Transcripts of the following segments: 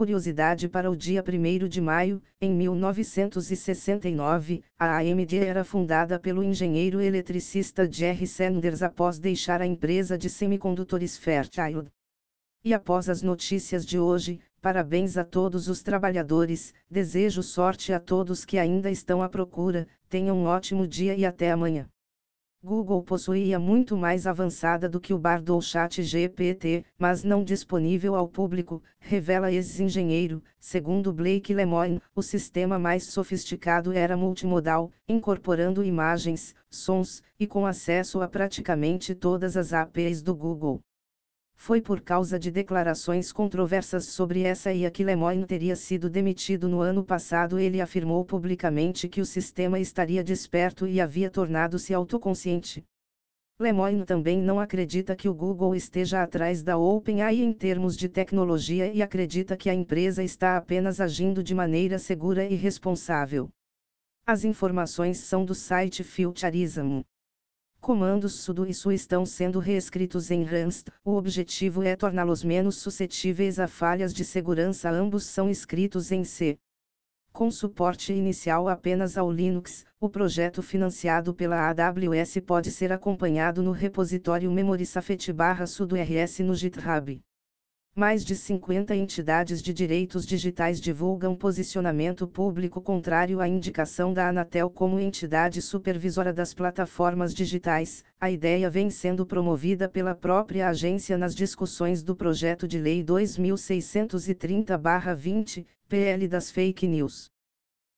Curiosidade para o dia 1 de maio, em 1969, a AMD era fundada pelo engenheiro eletricista Jerry Sanders após deixar a empresa de semicondutores Fairchild. E após as notícias de hoje, parabéns a todos os trabalhadores, desejo sorte a todos que ainda estão à procura, tenham um ótimo dia e até amanhã. Google possuía muito mais avançada do que o Bard ou Chat GPT, mas não disponível ao público, revela ex-engenheiro, segundo Blake Lemoine, o sistema mais sofisticado era multimodal, incorporando imagens, sons, e com acesso a praticamente todas as APIs do Google. Foi por causa de declarações controversas sobre essa IA que Lemoyne teria sido demitido no ano passado. Ele afirmou publicamente que o sistema estaria desperto e havia tornado-se autoconsciente. Lemoyne também não acredita que o Google esteja atrás da OpenAI em termos de tecnologia e acredita que a empresa está apenas agindo de maneira segura e responsável. As informações são do site Futurism. Comandos sudo e su estão sendo reescritos em Rust. O objetivo é torná-los menos suscetíveis a falhas de segurança. Ambos são escritos em C. Com suporte inicial apenas ao Linux, o projeto financiado pela AWS pode ser acompanhado no repositório memorysafety/sudo rs no GitHub. Mais de 50 entidades de direitos digitais divulgam posicionamento público contrário à indicação da Anatel como entidade supervisora das plataformas digitais. A ideia vem sendo promovida pela própria agência nas discussões do projeto de lei 2630-20, PL das fake news.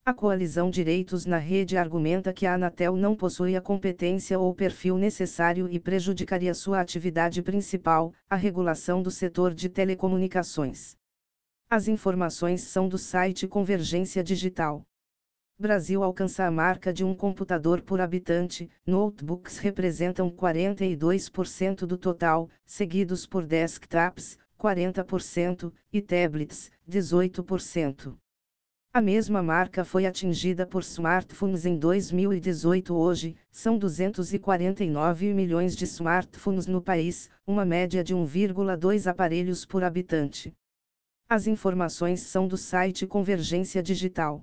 A coalizão Direitos na Rede argumenta que a Anatel não possui a competência ou perfil necessário e prejudicaria sua atividade principal, a regulação do setor de telecomunicações. As informações são do site Convergência Digital. Brasil alcança a marca de um computador por habitante, notebooks representam 42% do total, seguidos por desktops, 40%, e tablets, 18%. A mesma marca foi atingida por smartphones em 2018. Hoje, são 249 milhões de smartphones no país, uma média de 1,2 aparelhos por habitante. As informações são do site Convergência Digital.